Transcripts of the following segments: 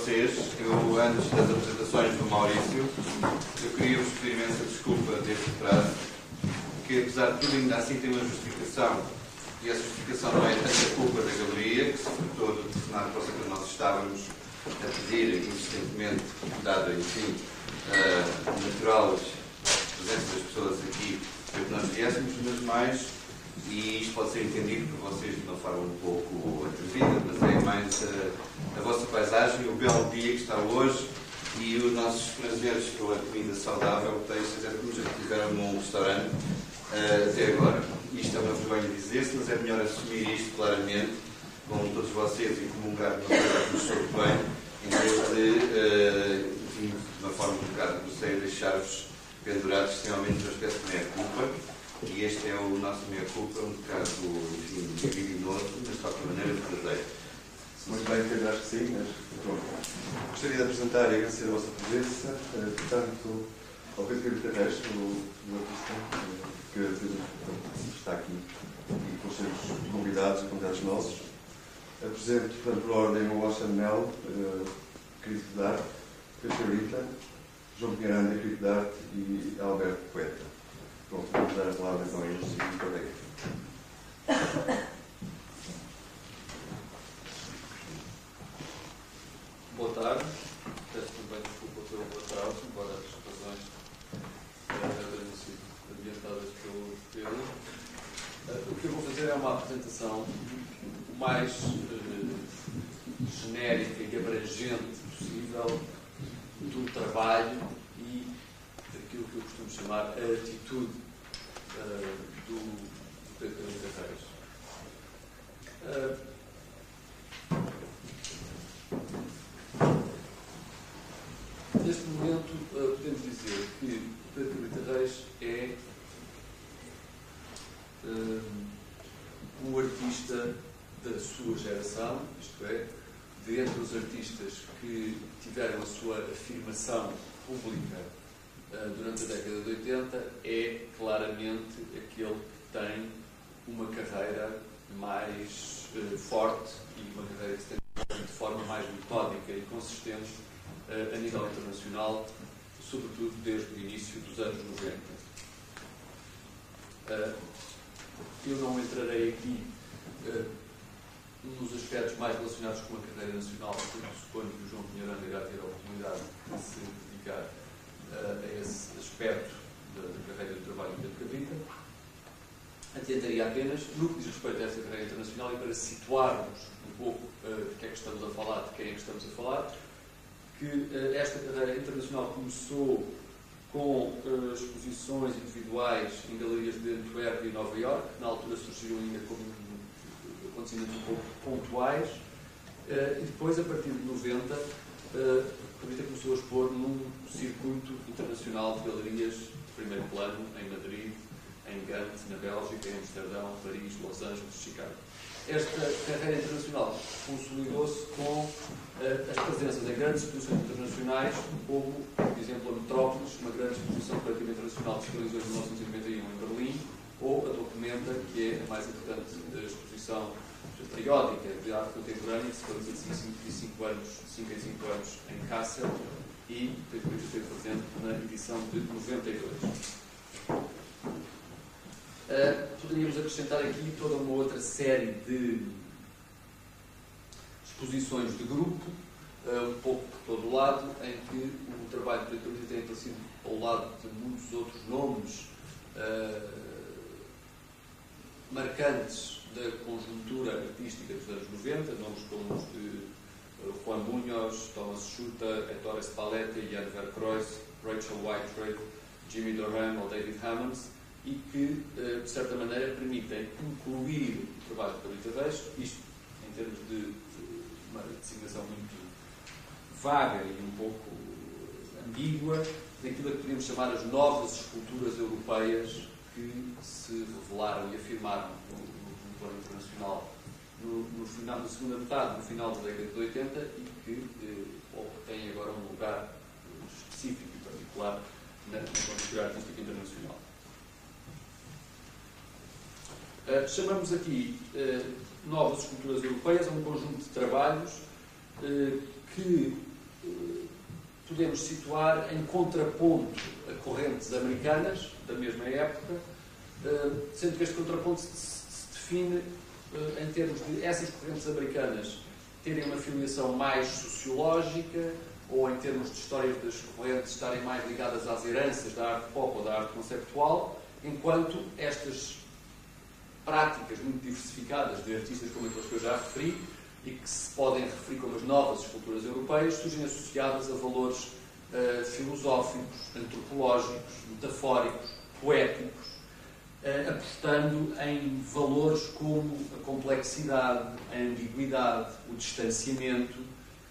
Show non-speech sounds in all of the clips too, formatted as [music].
vocês. Eu, antes das apresentações do Maurício, eu queria vos pedir imensa desculpa deste atraso, que apesar de tudo ainda assim tem uma justificação. E essa justificação não é tanta culpa da galeria, que se tratou de telefonar para que nós estávamos a pedir insistentemente, dada, enfim, a natural presença das pessoas aqui, para que nós viéssemos, mas mais e isto pode ser entendido por vocês de uma forma um pouco atrevida, mas é mais a, a vossa paisagem, o belo dia que está hoje e os nossos prazeres com a comida saudável, textos, é como já tiveram num restaurante uh, até agora. Isto é uma vergonha dizer-se, mas é melhor assumir isto claramente com todos vocês e comungar uma coisa que nos soube bem, em vez de, uh, enfim, de uma forma um bocado grosseira, deixar-vos pendurados extremamente no aspecto de meia-culpa e este é o nosso meia-culpa, um bocado, enfim, criminoso, mas de qualquer maneira verdadeiro. Muito bem, Pedro, acho que sim, mas pronto. Gostaria de apresentar e agradecer a vossa presença, uh, portanto, ao Pedro Pedro Terrestre, o, artista uh, que está aqui e com os seus convidados e convidados nossos. Apresento, portanto, por ordem o Ocean Mel, uh, crítico de arte, Pedro João Pinheiranda, crítico de arte e Alberto Poeta. Pronto, vamos dar a palavra então a eles e muito obrigado. Boa tarde. Peço também desculpa pelo atraso, embora as razões tenham sido ambientadas pelo Pedro. O que eu vou fazer é uma apresentação o mais uh, genérica e abrangente possível do trabalho aquilo que eu costumo chamar a atitude uh, do, do Pedro Reis. Uh, neste momento, uh, podemos dizer que o Pedro Reis é uh, um artista da sua geração, isto é, de entre os artistas que tiveram a sua afirmação pública eh, durante a década de 80 é claramente aquele que tem uma carreira mais uh, forte e uma carreira que tem de forma mais metódica e consistente uh, a nível internacional, sobretudo desde o início dos anos 90. Uh, eu não entrarei aqui nos aspectos mais relacionados com a carreira nacional, porque suponho que o João Pinheirão irá ter a oportunidade de se dedicar a esse aspecto da, da carreira de trabalho de Pedro Atentaria apenas, no que diz respeito a essa carreira internacional, e para situarmos um pouco uh, de que é que estamos a falar, de quem é que estamos a falar, que uh, esta carreira internacional começou com uh, exposições individuais em galerias de Antuérpia e Nova York, que na altura surgiram ainda como acontecimentos um pouco pontuais, e depois, a partir de 90, Pavita começou a expor num circuito internacional de galerias de primeiro plano em Madrid, em Gant, na Bélgica, em Amsterdão, Paris, Los Angeles, Chicago. Esta carreira internacional consolidou-se com uh, as presenças em grandes exposições internacionais, como, por exemplo, a Metrópolis, uma grande exposição coletiva internacional que se realizou em 1991 em Berlim, ou a Documenta, que é a mais importante exposição periódica de arte contemporânea, que se realiza de 5 anos, 5 em 5 anos em Kassel e depois esteve presente na edição de 92. Ah, poderíamos acrescentar aqui toda uma outra série de exposições de grupo, uh, um pouco por todo o lado, em que o trabalho de Leitura tem aparecido ao lado de muitos outros nomes uh, marcantes da conjuntura artística dos anos 90, nomes como os de Juan Muñoz, Thomas Schutter, Ettore Spalletti, Jan Verkreuz, Rachel Whitehead, Jimmy Doran ou David Hammonds, e que, uh, de certa maneira, permitem incluir o trabalho de Reis, isto em termos de uma designação muito vaga e um pouco ambígua, daquilo que podemos chamar as novas esculturas europeias que se revelaram e afirmaram plano internacional no, no, final, na segunda metade, no final da década de 80 e que eh, tem agora um lugar específico e particular na, na artística internacional. Uh, chamamos aqui uh, novas esculturas europeias a um conjunto de trabalhos uh, que podemos situar em contraponto a correntes americanas da mesma época, sendo que este contraponto se, se define em termos de essas correntes americanas terem uma filiação mais sociológica ou em termos de histórias das correntes estarem mais ligadas às heranças da arte pop ou da arte conceptual, enquanto estas práticas muito diversificadas de artistas como aqueles que eu já referi e que se podem referir como as novas esculturas europeias, surgem associadas a valores uh, filosóficos, antropológicos, metafóricos, poéticos, uh, apostando em valores como a complexidade, a ambiguidade, o distanciamento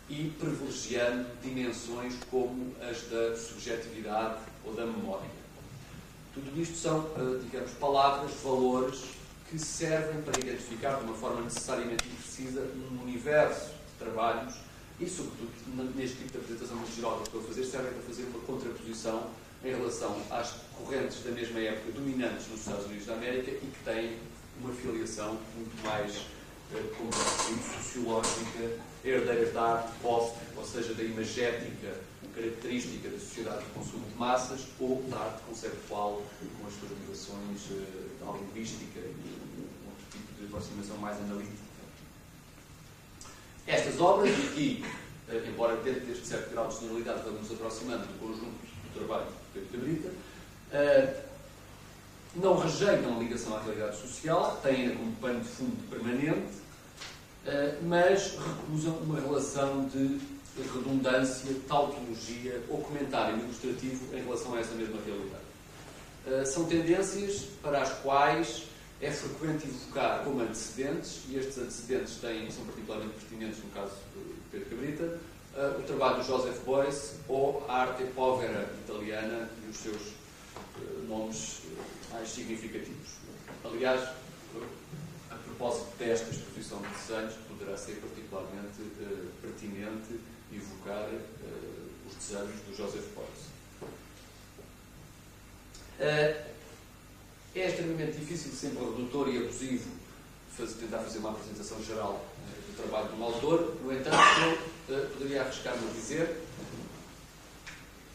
e privilegiando dimensões como as da subjetividade ou da memória. Tudo isto são, uh, digamos, palavras, valores que servem para identificar de uma forma necessariamente imprecisa um universo de trabalhos e, sobretudo, neste tipo de apresentação muito geral que estou a fazer, servem para fazer uma contraposição em relação às correntes da mesma época dominantes nos Estados Unidos da América e que têm uma filiação muito mais, eh, como sociológica, herdeiras da arte pop, ou seja, da imagética característica da sociedade de consumo de massas ou da arte conceptual com as suas ligações eh, da linguística e aproximação mais analítica. Estas obras, e aqui, eh, embora dentro deste certo grau de generalidade vamos nos aproximando do conjunto do trabalho de Pedro Cabrita, eh, não rejeitam a ligação à realidade social, têm-na como pano de fundo permanente, mas recusam uma relação de redundância, tautologia ou comentário ilustrativo em relação a essa mesma realidade. São tendências para as quais é frequente evocar como antecedentes, e estes antecedentes têm, são particularmente pertinentes no caso de Pedro Cabrita, uh, o trabalho de Joseph Beuys ou a arte povera italiana e os seus uh, nomes mais significativos. Aliás, a propósito desta exposição de desenhos, poderá ser particularmente pertinente evocar uh, os desejos do Joseph Beuys. Uh, é extremamente difícil, sempre redutor e abusivo, fazer, tentar fazer uma apresentação geral uh, do trabalho de um autor. No entanto, eu poderia arriscar-me a dizer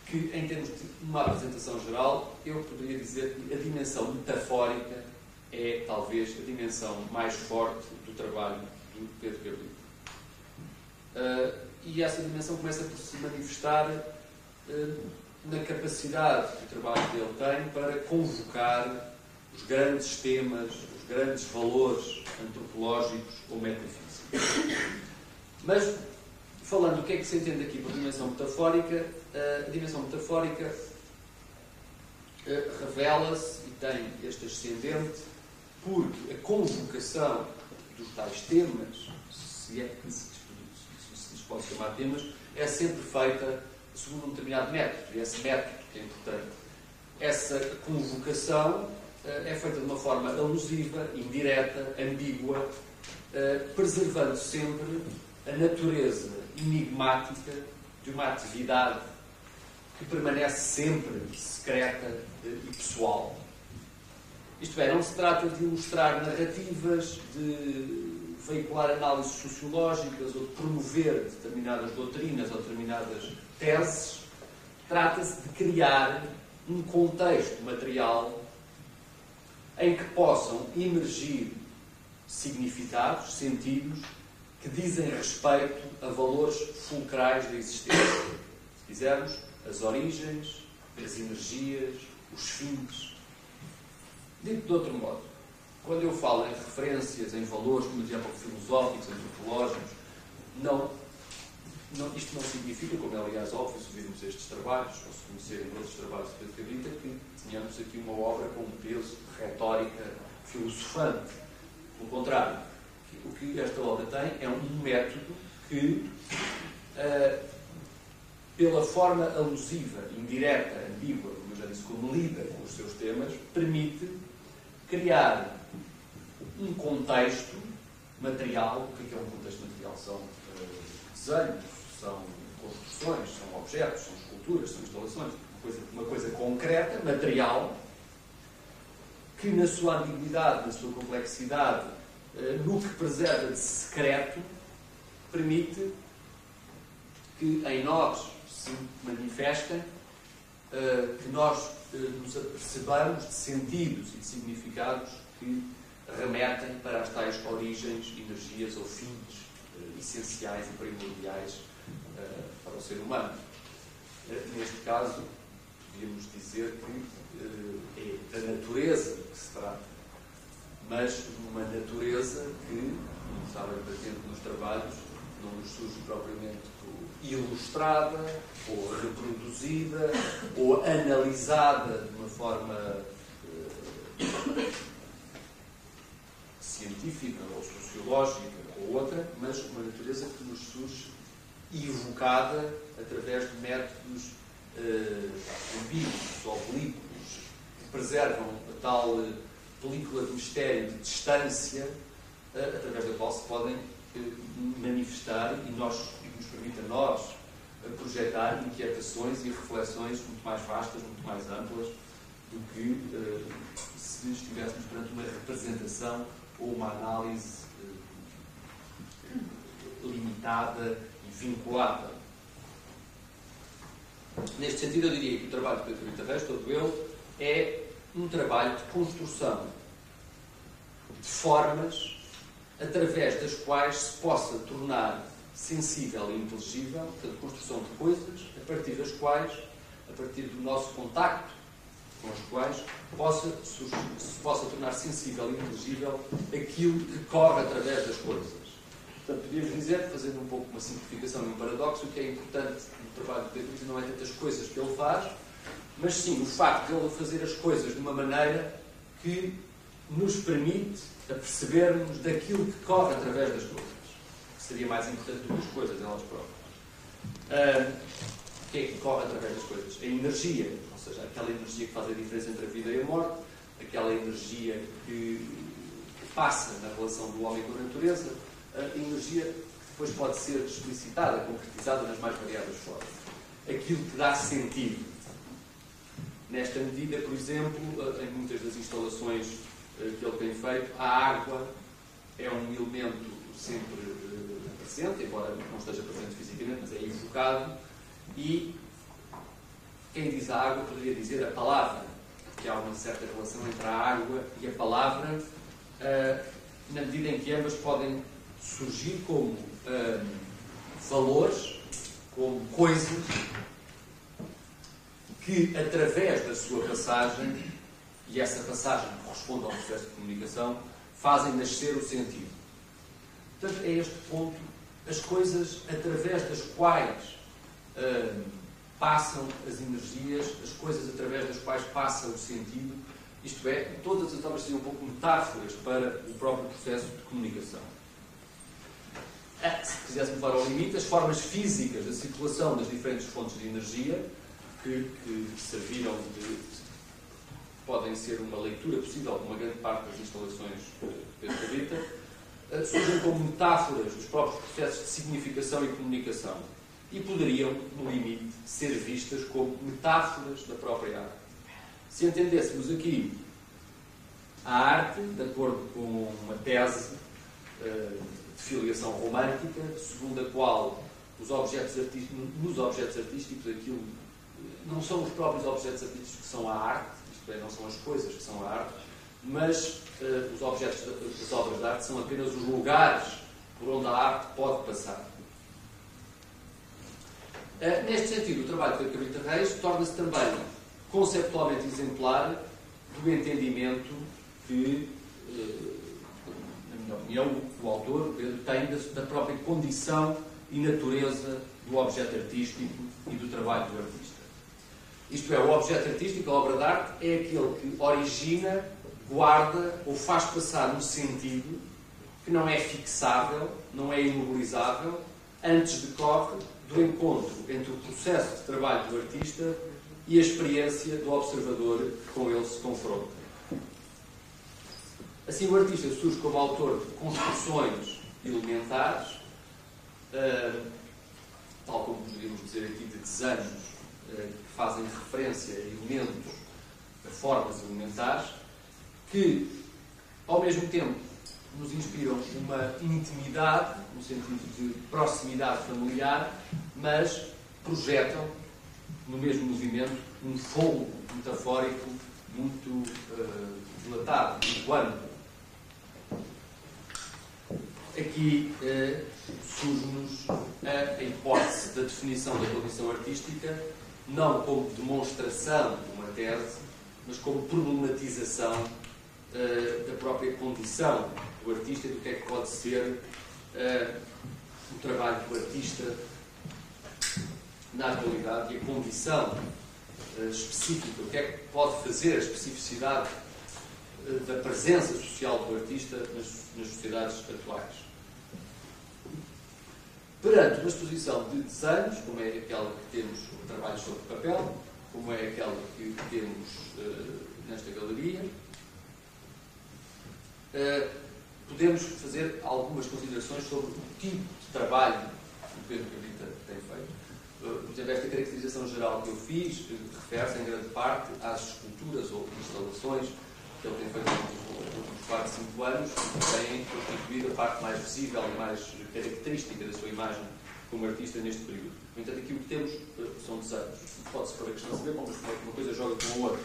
que, em termos de uma apresentação geral, eu poderia dizer que a dimensão metafórica é talvez a dimensão mais forte do trabalho do Pedro Gabriel. Uh, e essa dimensão começa por se manifestar uh, na capacidade que o trabalho dele tem para convocar os grandes temas, os grandes valores antropológicos ou metafísicos. Mas, falando o que é que se entende aqui por dimensão metafórica, uh, a dimensão metafórica uh, revela-se e tem este ascendente porque a convocação dos tais temas, se é que se pode chamar temas, é sempre feita segundo um determinado método, e esse método que é importante. Essa convocação é feita de uma forma alusiva, indireta, ambígua, uh, preservando sempre a natureza enigmática de uma atividade que permanece sempre secreta uh, e pessoal. Isto é, não se trata de ilustrar narrativas, de veicular análises sociológicas ou de promover determinadas doutrinas ou determinadas teses, trata-se de criar um contexto material em que possam emergir significados, sentidos, que dizem respeito a valores fulcrais da existência. Se quisermos, as origens, as energias, os fins. Dito de outro modo, quando eu falo em referências, em valores, como exemplo, filosóficos, antropológicos, não, não, isto não significa, como é aliás óbvio, se virmos estes trabalhos, ou se conhecerem outros trabalhos de Pedro Cabrita, que tenhamos aqui uma obra com um peso retórica filosofante. Pelo contrário, o que esta obra tem é um método que, uh, pela forma alusiva, indireta, ambígua, como já disse, como lida com os seus temas, permite criar um contexto material. O que é, é um contexto material? São uh, desenhos, são construções, são objetos, são esculturas, são instalações. Uma coisa, uma coisa concreta, material, que na sua ambiguidade, na sua complexidade, uh, no que preserva de secreto, permite que em nós se manifestem, uh, que nós uh, nos apercebamos de sentidos e de significados que remetem para as tais origens, energias ou fins essenciais e primordiais para o ser humano. neste caso, podíamos dizer que é da natureza que se trata, mas uma natureza que, como sabem presente nos trabalhos, não nos surge propriamente ilustrada, ou reproduzida, ou analisada de uma forma científica ou sociológica ou outra, mas uma natureza que nos surge evocada através de métodos uh, ambíguos, oblíquos, que preservam a tal uh, película de mistério, de distância, uh, através da qual se podem manifestar e nós nos permite a nós projetar inquietações e reflexões muito mais vastas, muito mais amplas do que se estivéssemos perante uma representação ou uma análise limitada e vinculada. Neste sentido, eu diria que o trabalho de Pedro Guterres, todo ele, é um trabalho de construção de formas através das quais se possa tornar sensível e inteligível, portanto, construção de coisas a partir das quais, a partir do nosso contacto com as quais, possa, se possa tornar sensível e inteligível aquilo que corre através das coisas. Portanto, podíamos dizer, fazendo um pouco uma simplificação e um paradoxo, o que é importante no trabalho de Pedro não é tantas coisas que ele faz, mas sim o facto de ele fazer as coisas de uma maneira que nos permite apercebermos daquilo que corre através das coisas seria mais importante do que as coisas elas próprias. O que é que corre através das coisas? A energia, ou seja, aquela energia que faz a diferença entre a vida e a morte, aquela energia que, que passa na relação do homem com a natureza, energia que depois pode ser explicitada, concretizada nas mais variadas formas. Aquilo que dá sentido. Nesta medida, por exemplo, em muitas das instalações ah, que ele tem feito, a água é um elemento sempre presente, embora não esteja presente fisicamente, mas é evocado, e quem diz a água poderia dizer a palavra, que há uma certa relação entre a água e a palavra, na medida em que ambas podem surgir como uh, valores, como coisas que, através da sua passagem, e essa passagem corresponde ao processo de comunicação, fazem nascer o sentido. Portanto, é este ponto as coisas através das quais uh, passam as energias, as coisas através das quais passa o sentido, isto é, todas as obras seriam um pouco metáforas para o próprio processo de comunicação. Se quiséssemos levar ao limite, as formas físicas da circulação das diferentes fontes de energia, que, que serviram de. podem ser uma leitura possível de uma grande parte das instalações Cabita, eh, surgem como metáforas dos próprios processos de significação e comunicação e poderiam, no limite, ser vistas como metáforas da própria arte. Se entendêssemos aqui a arte, de acordo com uma tese de filiação romântica, segundo a qual os objetos nos objetos artísticos aquilo eh, não são os próprios objetos artísticos que são a arte, isto é, não são as coisas que são a arte, mas uh, os objetos das obras de arte são apenas os lugares por onde a arte pode passar. Uh, neste sentido, o trabalho de Cabrita Reis torna-se também conceptualmente exemplar do entendimento que, uh, na opinião, o autor, Pedro, tem da, da própria condição e natureza do objeto artístico e do trabalho do artista. Isto é, o objeto artístico, a obra de arte, é aquele que origina guarda ou faz passar um sentido que não é fixável, não é imobilizável, antes decorre do encontro entre o processo de trabalho do artista e a experiência do observador que com ele se confronta. Assim, o artista surge como autor de construções elementares, uh, tal como poderíamos dizer aqui, de desenhos uh, que fazem referência a elementos, a formas elementares, que, ao mesmo tempo, nos inspiram uma intimidade, no sentido de proximidade familiar, mas projetam no mesmo movimento um fogo metafórico muito uh, dilatado, muito amplo. Aqui uh, surge-nos a, hipótese da definição da condição artística não como demonstração de uma tese, mas como problematização uh, da própria condição do artista do que é que pode ser uh, o trabalho do artista na atualidade e a condição uh, específica, o que é que pode fazer a especificidade da presença social do artista nas, nas sociedades atuais. Perante uma exposição de desenhos, como é aquela que temos trabalhos sobre papel, como é aquela que temos uh, nesta galeria, uh, podemos fazer algumas considerações sobre o tipo de trabalho que o Pedro Cabrita tem feito. Uh, por exemplo, esta caracterização geral que eu fiz refere-se em grande parte às esculturas ou instalações que ele tem feito nos últimos 4, 5 anos, têm constituído a parte mais visível e mais característica da sua imagem como artista neste período. No entanto, aqui o que temos eh, são desenhos. Pode-se para a questão saber como uma coisa joga com a outra.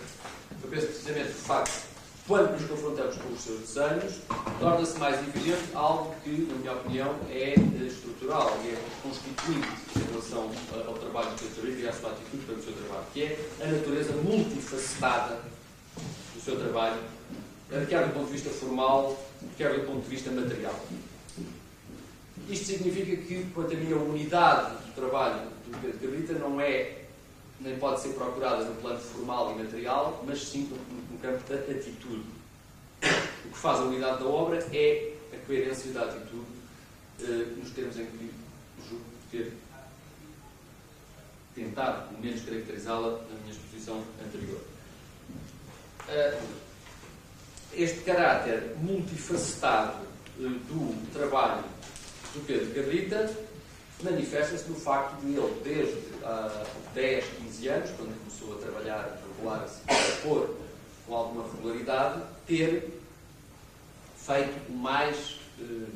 Eu penso precisamente de facto, quando nos confrontamos com os seus desenhos, torna-se mais evidente algo que, na minha opinião, é eh, estrutural e é constituinte em relação ao trabalho do Pedro e à sua atitude para o seu trabalho, que é a natureza multifacetada do seu trabalho, quer do ponto de vista formal, quer do ponto de vista material. Isto significa que, quanto a mim, a unidade do trabalho do Pedro Cabrita não é, nem pode ser procurada no plano formal e material, mas sim no, no campo da atitude. O que faz a unidade da obra é a coerência da atitude eh, nos termos em que julgo ter tentado, pelo menos, caracterizá-la na minha exposição anterior. Uh, este caráter multifacetado uh, do trabalho do Pedro Cabrita manifesta-se no facto de ele, desde há 10, 15 anos, quando começou a trabalhar, a regular-se, a pôr com alguma regularidade, ter feito mais, uh,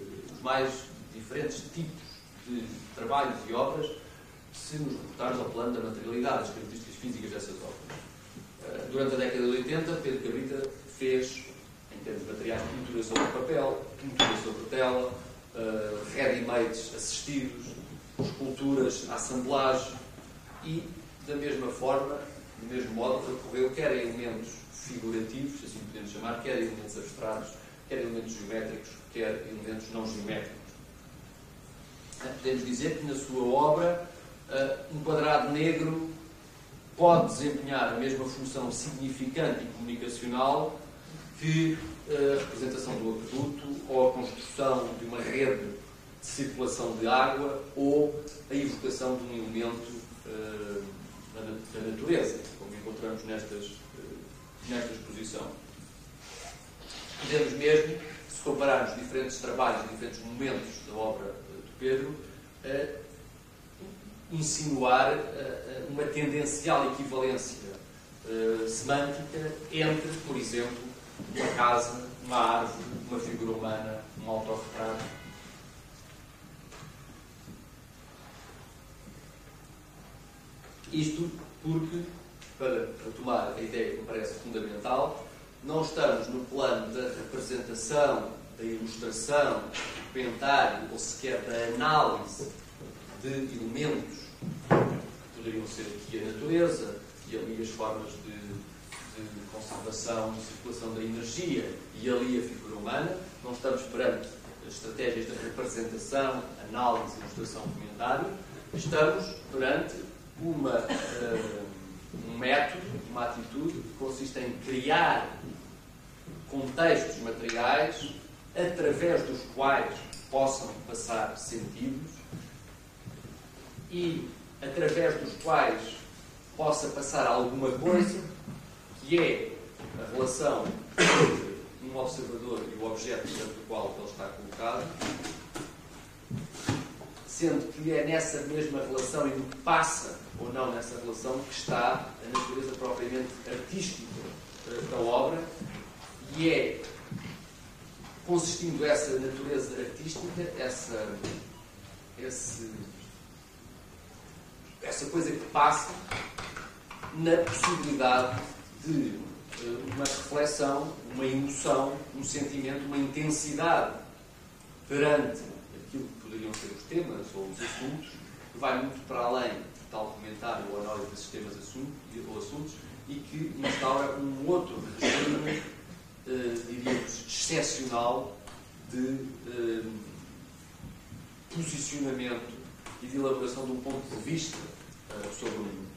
mais diferentes tipos de trabalhos e obras se nos reportarmos ao plano da materialidade, das características físicas dessas obras. Eh, durante a década de 80, Pedro Cabrita fez, em termos de materiais, pintura sobre papel, pintura sobre tela, uh, ready-mades assistidos, esculturas, assemblagem e, da mesma forma, do mesmo modo, recorreu quer a elementos figurativos, assim podemos chamar, quer a elementos abstratos, quer a elementos geométricos, quer elementos não geométricos. Eh, podemos dizer que na sua obra uh, um quadrado negro pode desempenhar a mesma função significante e comunicacional que a representação do aqueduto ou a construção de uma rede de circulação de água ou a evocação de um elemento uh, da, natureza, como encontramos nestas, uh, nesta exposição. Podemos mesmo, se compararmos diferentes trabalhos, diferentes momentos da obra de Pedro, uh, insinuar uma tendencial equivalência semântica entre, por exemplo, uma casa, uma árvore, uma figura humana, um autorretrato. Isto porque, para retomar a ideia que me parece fundamental, não estamos no plano da representação, da ilustração, do comentário ou sequer da análise de elementos poderiam ser aqui a natureza e ali as formas de de conservação circulação da energia e ali a figura humana, não estamos perante estratégias de representação, análise, ilustração, comentário, estamos perante uma, uh, um método, uma atitude que consiste em criar contextos materiais através dos quais possam passar sentidos e através dos quais possa passar alguma coisa que é a relação entre um observador e o objeto dentro do qual ele está colocado, sendo que é nessa mesma relação e no que passa ou não nessa relação que está a natureza propriamente artística da obra e é consistindo essa natureza artística, essa, esse, essa coisa que passa na possibilidade de eh, uma reflexão, uma emoção, um sentimento, uma intensidade perante aquilo que poderiam ser os temas ou os assuntos, que vai muito para além de tal comentário ou análise desses temas ou assuntos e que instaura um outro regime, eh, diríamos, excepcional de eh, posicionamento e de elaboração de um ponto de vista eh, sobre o mundo.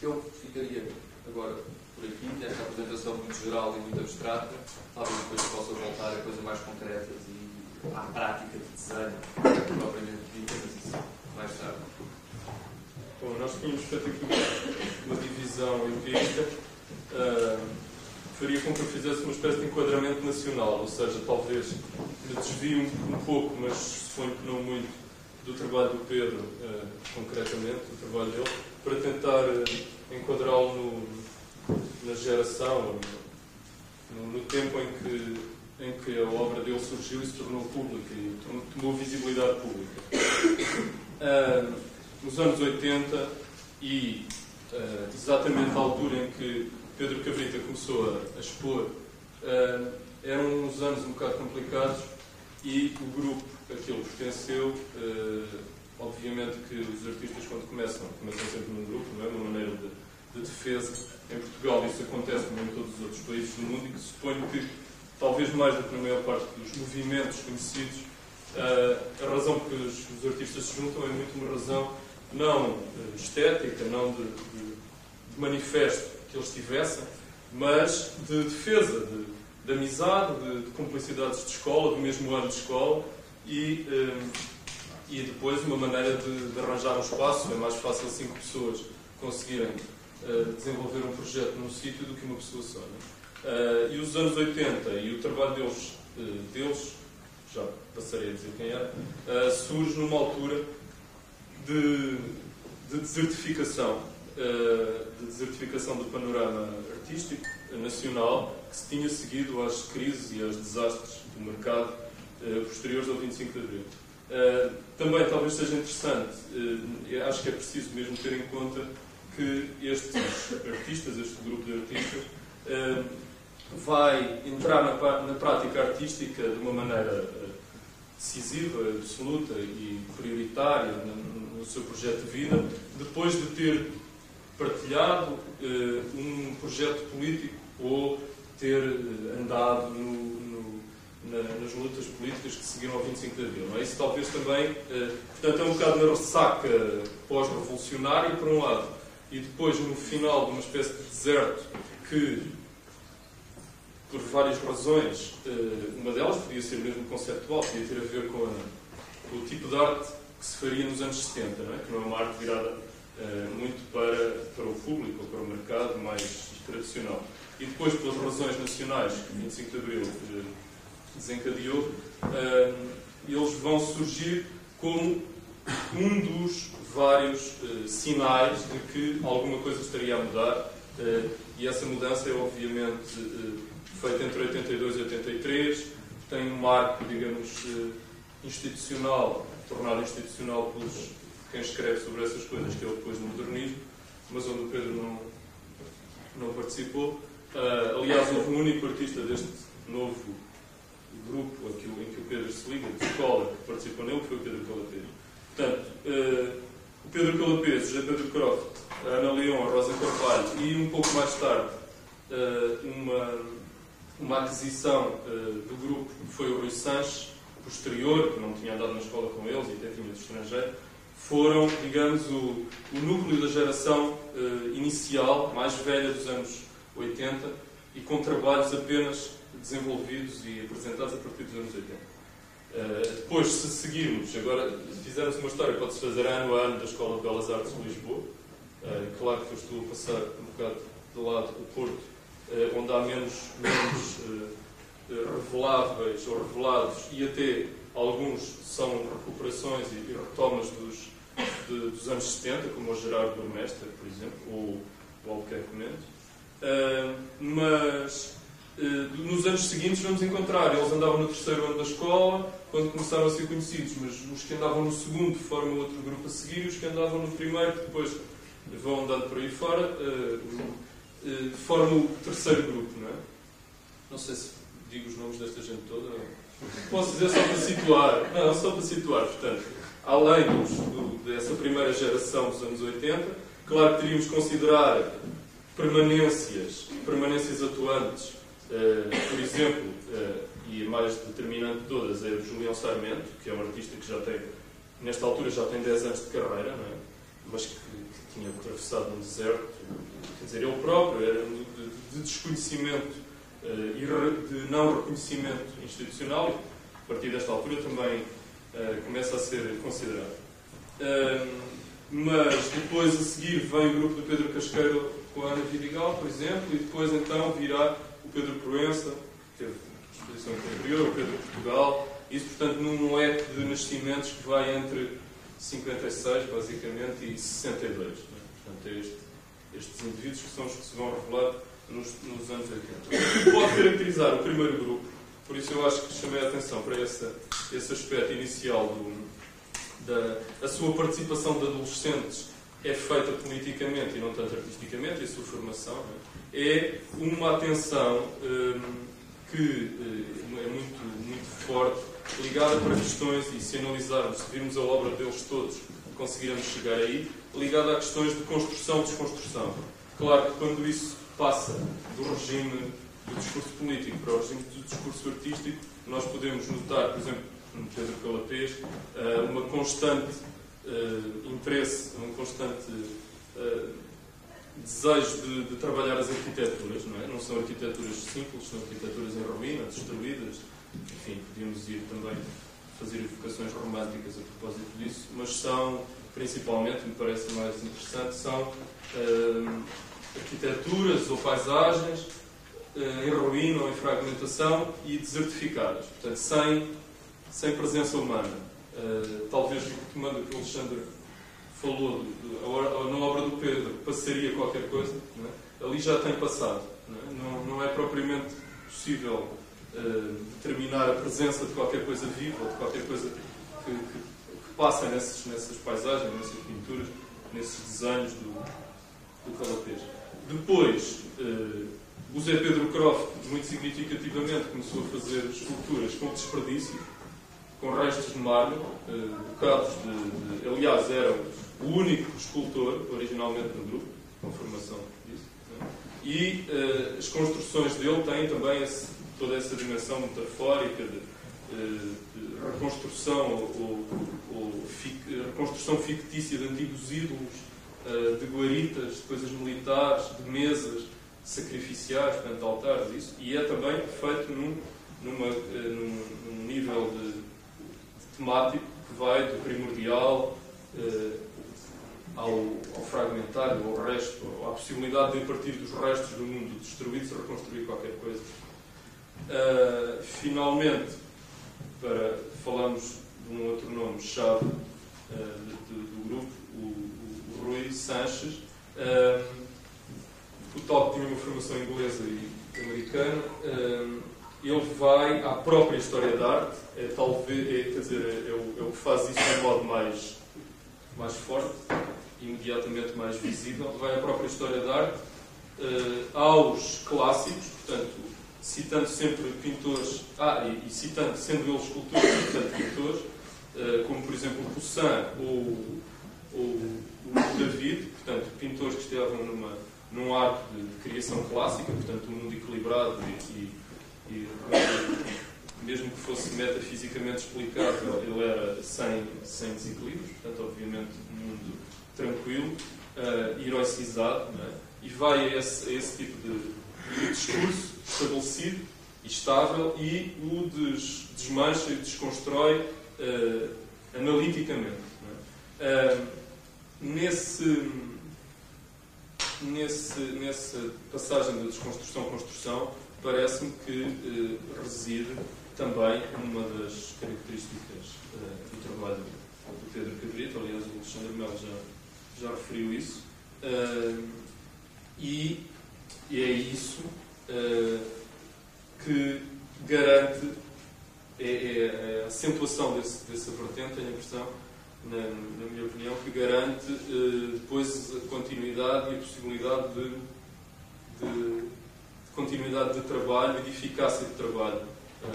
Eu ficaria agora por aqui, nesta apresentação muito geral e muito abstrata, talvez depois possa voltar a coisas mais concretas e à prática de desenho, propriamente dita, mas isso mais tarde. Bom, nós tínhamos feito aqui uma divisão empírica, uh, faria com que eu fizesse uma espécie de enquadramento nacional, ou seja, talvez me desvie um, um pouco, mas suponho que não muito, do trabalho do Pedro, uh, concretamente, do trabalho dele, para tentar uh, enquadrá-lo na geração, no, no, tempo em que, em que a obra dele surgiu e se tornou pública e tomou visibilidade pública. Uh, [coughs] nos anos 80 e exatamente à altura em que Pedro Cabrita começou a, a expor, eram uns anos um bocado complicados e o grupo a que ele pertenceu, obviamente que os artistas quando começam, começam sempre num grupo, não é? uma maneira de, de defesa. Em Portugal isso acontece como em todos os outros países do mundo e que suponho que, talvez mais do que na maior parte dos movimentos conhecidos, a razão por que os, os artistas se juntam é muito uma razão não eh, estética, não de, de, de, manifesto que eles tivessem, mas de defesa, de, de amizade, de, de, cumplicidades de escola, do mesmo ano de escola e, um, eh, e depois uma maneira de, arranjar um espaço. É mais fácil cinco pessoas conseguirem uh, desenvolver um projeto num sítio do que uma pessoa só. Uh, e os anos 80 e o trabalho deles, uh, deles já passarei a dizer quem era, surge numa altura de, de desertificação, de desertificação do panorama artístico nacional que se tinha seguido às crises e aos desastres do mercado posteriores ao 25 de Abril. Uh, também talvez seja interessante, acho que é preciso mesmo ter em conta que estes artistas, este grupo de artistas, vai entrar na, na prática artística de uma maneira decisiva, absoluta e prioritária no, no seu projeto de vida, depois de ter partilhado uh, um projeto político ou ter uh, andado no, na, nas lutas políticas que seguiram ao 25 de Abril. Não é? Isso talvez também, uh, portanto, é um bocado na ressaca pós-revolucionária, por um lado, e depois no final de uma espécie de deserto que por várias razões. Eh, uma delas podia ser mesmo conceptual, podia ter a ver com, a, com o tipo de arte que se faria nos anos 70, não é? que não é uma arte virada uh, muito para, para o público para o mercado mais tradicional. E depois, pelas razões nacionais que o 25 de Abril desencadeou, uh, eles vão surgir como um dos vários sinais de que alguma coisa estaria a mudar. e essa mudança é, obviamente, feito entre 82 e 83, tem um marco, digamos, eh, institucional, tornado institucional pelos quem escreve sobre essas coisas, que é depois do modernismo, mas onde o Pedro não, não participou. Aliás, houve um único artista deste novo grupo em que, em que o Pedro se liga, de escola, que participou nele, foi o Pedro Calapês. Portanto, uh, o Pedro Calapês, o José Pedro Croft, a Ana Leão, a Rosa Carvalho e um pouco mais tarde uh, uma uma aquisição uh, do grupo foi o Rui Sanches, posterior, que não tinha andado na escola com eles e até tinha de estrangeiro, foram, digamos, o, o núcleo da geração inicial, mais velha dos anos 80, e com trabalhos apenas desenvolvidos e apresentados a partir dos anos 80. Uh, eh, depois, se seguirmos, agora, se fizermos uma história, pode-se fazer ano a ano da Escola de Belas Artes de Lisboa. Uh, claro que eu estou a passar um bocado de lado o Porto, eh, onde há menos, menos eh, eh, reveláveis ou revelados e até alguns são recuperações e, retomas dos, de, dos anos 70, como o Gerardo Burmester, por exemplo, ou o Albuquerque. Uh, mas nos anos seguintes vamos encontrar. Eles andavam no terceiro ano da escola, quando começaram a ser conhecidos, mas os que andavam no segundo formam outro grupo a seguir e os que andavam no primeiro, que depois vão andando por aí fora, formam o terceiro grupo. Não, é? não sei se digo os nomes desta gente toda. Posso dizer só para situar. Não, só para situar. Portanto, além dos, do, dessa primeira geração dos anos 80, claro que teríamos que considerar permanências, permanências atuantes. Uh, por exemplo, uh, e mais determinante de todas é o Julião Sarmento, que é um artista que já tem, nesta altura já tem 10 anos de carreira, é? mas que, que, tinha atravessado um deserto. Quer dizer, ele próprio era de, de desconhecimento uh, e de não reconhecimento institucional, a partir desta altura também começa a ser considerado. Uh, mas depois a seguir vem o grupo do Pedro Casqueiro com a Ana Vidigal, por exemplo, e depois então virá o Pedro Proença, que teve exposição anterior, o Pedro Portugal, isso portanto num leque de nascimentos que vai entre 56 basicamente e 62. Né? Portanto é este, estes indivíduos que são os que se vão revelar nos, nos anos 80. Pode caracterizar o primeiro grupo, por isso eu acho que chamei a atenção para esse, esse aspecto inicial do, da a sua participação de adolescentes é feita politicamente e não tanto artisticamente, e a sua formação é, é uma atenção hum, que hum, é muito, muito forte, ligada para questões, e se analisarmos, se virmos a obra deles todos, conseguiremos chegar aí, ligada a questões de construção e desconstrução. Claro que quando isso passa do regime do discurso político para o regime do discurso artístico, nós podemos notar, por exemplo, no Pedro Calapês, eh, uma constante uh, interesse, um constante uh, desejo de, de, trabalhar as arquiteturas, não é? Não são arquiteturas simples, são arquiteturas em ruína, destruídas. Enfim, podíamos ir também fazer evocações românticas a propósito disso, mas são, principalmente, me parece mais interessante, são uh, arquiteturas ou paisagens em ruína ou em fragmentação e desertificadas, portanto, sem, sem presença humana. Uh, talvez o que o Alexandre falou de, de, na obra do Pedro, passaria qualquer coisa, é? ali já tem passado. Não é, não, é propriamente possível uh, determinar a presença de qualquer coisa viva ou de qualquer coisa que, que, que passa nesses, nessas paisagens, nessas pinturas, nesses desenhos do, do. Depois, uh, o Zé Pedro Croft, muito significativamente, começou a fazer esculturas com desperdício com restos de mármore, uh, bocados de, de, Aliás, era o único escultor, originalmente no grupo, com formação disso. Né? E uh, as construções dele têm também esse, toda essa dimensão metafórica de, uh, de reconstrução ou, ou fic, reconstrução fictícia de antigos ídolos, de guaritas, de coisas militares, de mesas sacrificiais, portanto, altares, isso. E é também feito num, numa, num, num nível de temático que vai do primordial eh, ao, ao, fragmentário, ao resto, à possibilidade de, a partir dos restos do mundo destruídos, reconstruir qualquer coisa. Uh, finalmente, para falarmos de um outro nome chave uh, do grupo, o, o, o Rui Sanches, uh, o que tinha uma formação inglesa e americana, ele vai à própria história da arte, é, talvez, é, quer dizer, é, é, o, é, o, que faz isso de um modo mais, mais forte, imediatamente mais visível, vai à própria história da arte, uh, aos clássicos, portanto, citando sempre pintores, ah, e, e citando, sendo eles escultores, citando pintores, uh, como por exemplo o Poussin ou, ou o David, portanto, pintores que estavam numa, num arco de, de criação clássica, portanto, um mundo equilibrado e, e e mesmo que fosse metafisicamente explicável, ele era sem, sem desequilíbrios, portanto, obviamente, um mundo tranquilo, uh, heroicizado, é? e vai a esse, a esse tipo de, de, discurso estabelecido e estável e o des, desmancha e desconstrói uh, analiticamente. É? Uh, nesse, nesse, nessa passagem da desconstrução-construção, parece-me que eh, reside também uma das características eh, do trabalho do Pedro Cabrito, aliás, o Alexandre Melo já, já referiu isso, uh, e, é isso uh, que garante, é, é, é, a acentuação desse, dessa vertente, tenho a impressão, na, na minha opinião, que garante depois a continuidade e a possibilidade de, de, de, continuidade de trabalho e de eficácia de trabalho uh,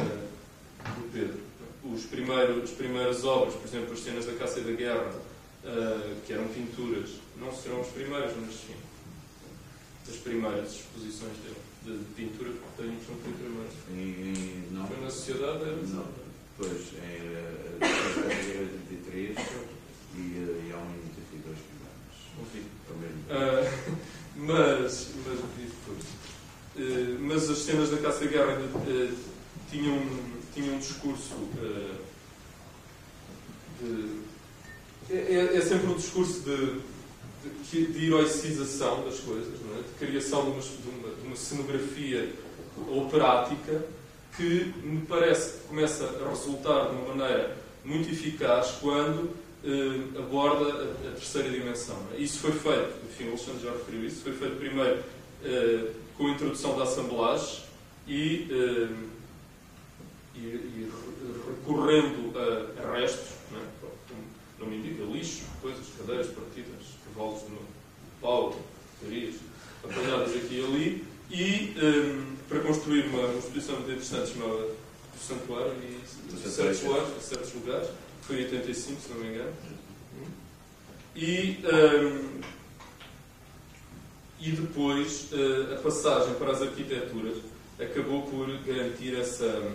do Pedro. Os primeiros, as primeiras obras, por exemplo, as cenas da caça e da guerra, uh, que eram pinturas, não serão as primeiras, mas sim, as primeiras exposições dele de, de pintura que tenho são primeiras. E, não, Foi na sociedade? Era, não. Pois, em 83 e, e há um 82 Enfim. Uh, mas, mas, uh, mas as cenas da caça-guerra uh, tinham, tinham um discurso uh, de. É, é, sempre um discurso de, de, de heroicização das coisas, é? de criação de uma, de, uma, de uma cenografia operática que me parece que começa a resultar de uma maneira muito eficaz quando eh, aborda a, a, terceira dimensão. É? Isso foi feito, enfim, o Alexandre já referiu isso, foi feito primeiro eh, com a introdução da assemblagem e, eh, e, e, recorrendo a, a restos, não, é? não me indica, lixo, coisas, cadeiras partidas, cavalos no pau, teorias, apanhadas aqui e ali, e um, para construir uma, uma exposição muito interessante chamada do Santuário e certos lugares, certos lugares, foi em 85, se não me engano. E, um, e depois uh, a passagem para as arquiteturas acabou por garantir essa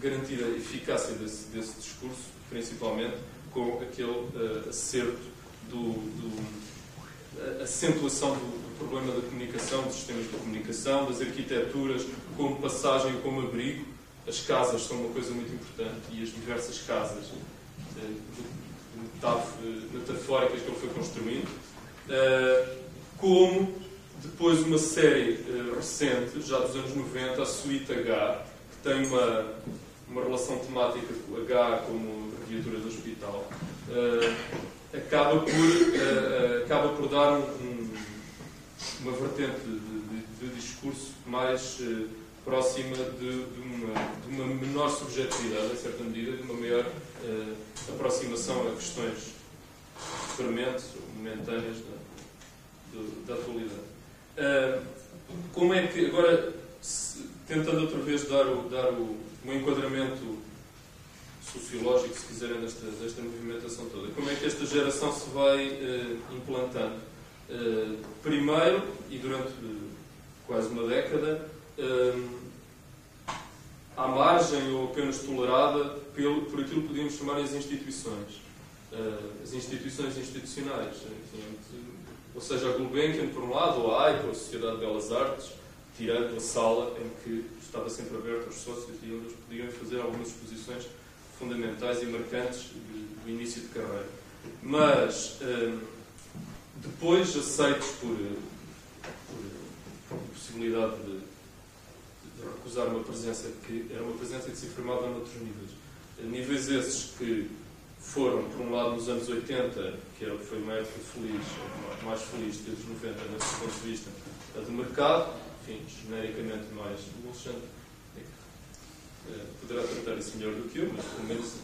garantir a eficácia desse, desse discurso, principalmente com aquele uh, acerto do, do acentuação do, problema da comunicação, dos sistemas de comunicação, das arquiteturas, como passagem, como abrigo. As casas são uma coisa muito importante e as diversas casas eh, metafóricas que ele foi construindo, eh, como depois uma série eh, recente, já dos anos 90, a Suite H, que tem uma, uma relação temática com H como abreviatura do hospital, acaba por, acaba por dar um uma vertente de, de, de discurso mais próxima de, de, uma, de, uma, menor subjetividade, em certa medida, de uma maior aproximação a questões ou momentâneas da, da atualidade. Uh, como é que, agora, se, tentando outra vez dar, o, dar o, um enquadramento sociológico, se quiserem, desta, desta movimentação toda, como é que esta geração se vai implantando? Eh, primeiro, e durante quase uma década, uh, à margem ou apenas tolerada pelo, por aquilo que podíamos chamar as instituições. Uh, as instituições institucionais. Enfim, ou seja, a Gulbenkian, por um lado, ou a AICA, a Sociedade de Belas Artes, tirando a sala em que estava sempre aberta aos sócios e eles podiam fazer algumas exposições fundamentais e marcantes do início de carreira. Mas depois aceitos por, por, possibilidade de, de, recusar uma presença que era uma presença que se afirmava noutros níveis. Níveis esses que foram, por um lado, nos anos 80, que foi uma época feliz, mais feliz que os 90, nesse ponto de vista, do mercado, enfim, genericamente mais. O Alexandre é, poderá tratar isso melhor do que eu, mas pelo menos,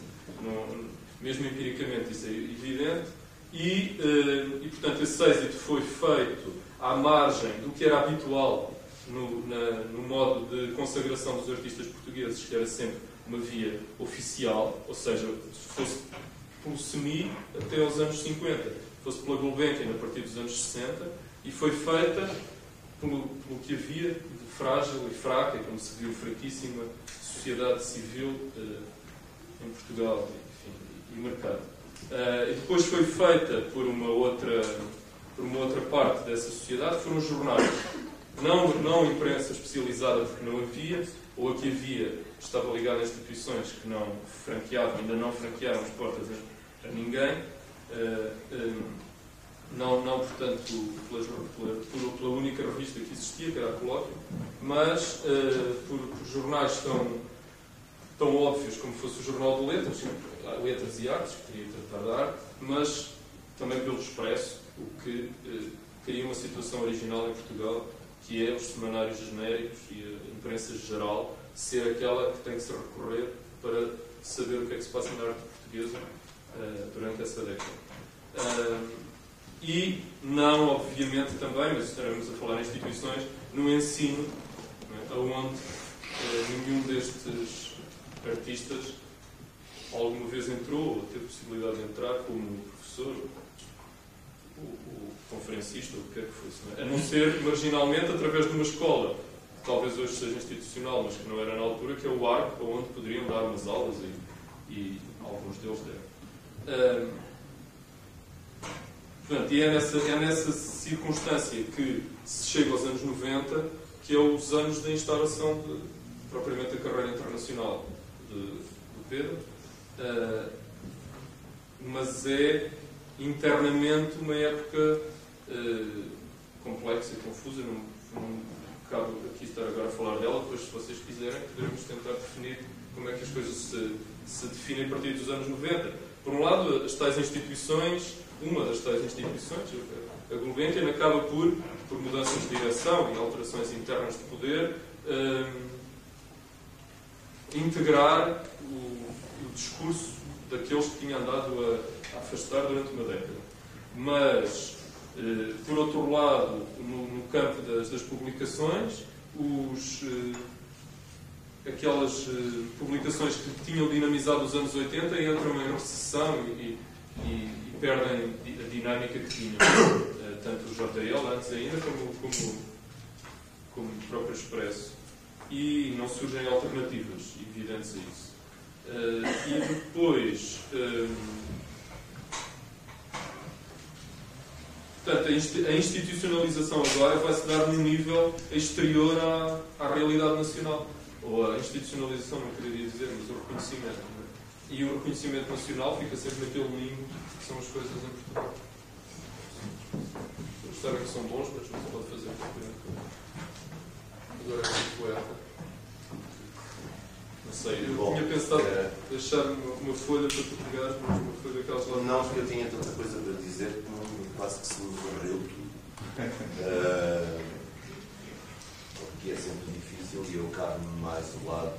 não, mesmo empiricamente, isso é evidente. E, eh, e, portanto, esse êxito foi feito à margem do que era habitual no, na, no modo de consagração dos artistas portugueses, que era sempre uma via oficial, ou seja, se fosse pelo SEMI até aos anos 50, fosse pela Gulbenkian a partir dos anos 60, e foi feita pelo, pelo que havia de frágil e fraca, como se viu, fraquíssima sociedade civil eh, em Portugal enfim, e mercado. Uh, e depois foi feita por uma outra por uma outra parte dessa sociedade foram jornais não não imprensa especializada porque não havia ou a que havia estava ligada a instituições que não franqueavam ainda não franquearam as portas a, a ninguém uh, eh, um, eh, não não portanto pela, pela, única revista que existia que era a Colóquio mas uh, por, por jornais tão tão óbvios como fosse o Jornal de Letras letras e artes, que queria tratar da arte, mas também pelo expresso, o que eh, cria uma situação original em Portugal, que é os semanários genéricos e a imprensa geral ser aquela que tem que se recorrer para saber o que é que se passa na arte portuguesa uh, durante essa década. Uh, e não, obviamente, também, mas estaremos a falar em instituições, no ensino, é? onde uh, nenhum destes artistas alguma vez entrou ou teve possibilidade de entrar como professor, o, o conferencista, ou o que quer que fosse. É? A não ser marginalmente através de uma escola, talvez hoje seja institucional, mas que não era na altura, que é o ARC, onde poderiam dar umas aulas e, e alguns deles deram. Um, portanto, e é nessa, é nessa circunstância que se chega aos anos 90, que é os anos da instauração de, propriamente da carreira internacional de, do Pedro, uh, mas é internamente uma época uh, complexa e confusa. Não, não cabe aqui estar agora a falar dela, depois, se vocês quiserem, poderemos tentar definir como é que as coisas se, se definem a partir dos anos 90. Por um lado, as tais instituições, uma das tais instituições, a Gulbenkian, acaba por, por mudanças de direção e alterações internas de poder, um, integrar o, o, discurso daqueles que tinham andado a, a afastar durante uma década. Mas, por outro lado, no, no campo das, das, publicações, os, eh, aquelas eh, publicações que tinham dinamizado os anos 80 entram em recessão e, e, e perdem a dinâmica que tinham. [coughs] tanto o JL, antes ainda, como, como, como o próprio Expresso. E não surgem alternativas evidentes a isso. e depois. Portanto, a institucionalização agora vai-se dar num nível exterior à, à realidade nacional ou a institucionalização, não queria dizer, mas o reconhecimento. E o reconhecimento nacional fica sempre naquele limbo que são as coisas em Portugal. Sabem que são bons, mas não se pode fazer Agora é um poeta. Não sei, eu tinha pensado é... deixar uma, uma, folha para tu pegar, mas uma folha daquelas lá. Não, porque eu tinha tanta coisa para dizer que quase que se me varreu tudo. [laughs] uh, porque é sempre difícil e eu carro mais o lado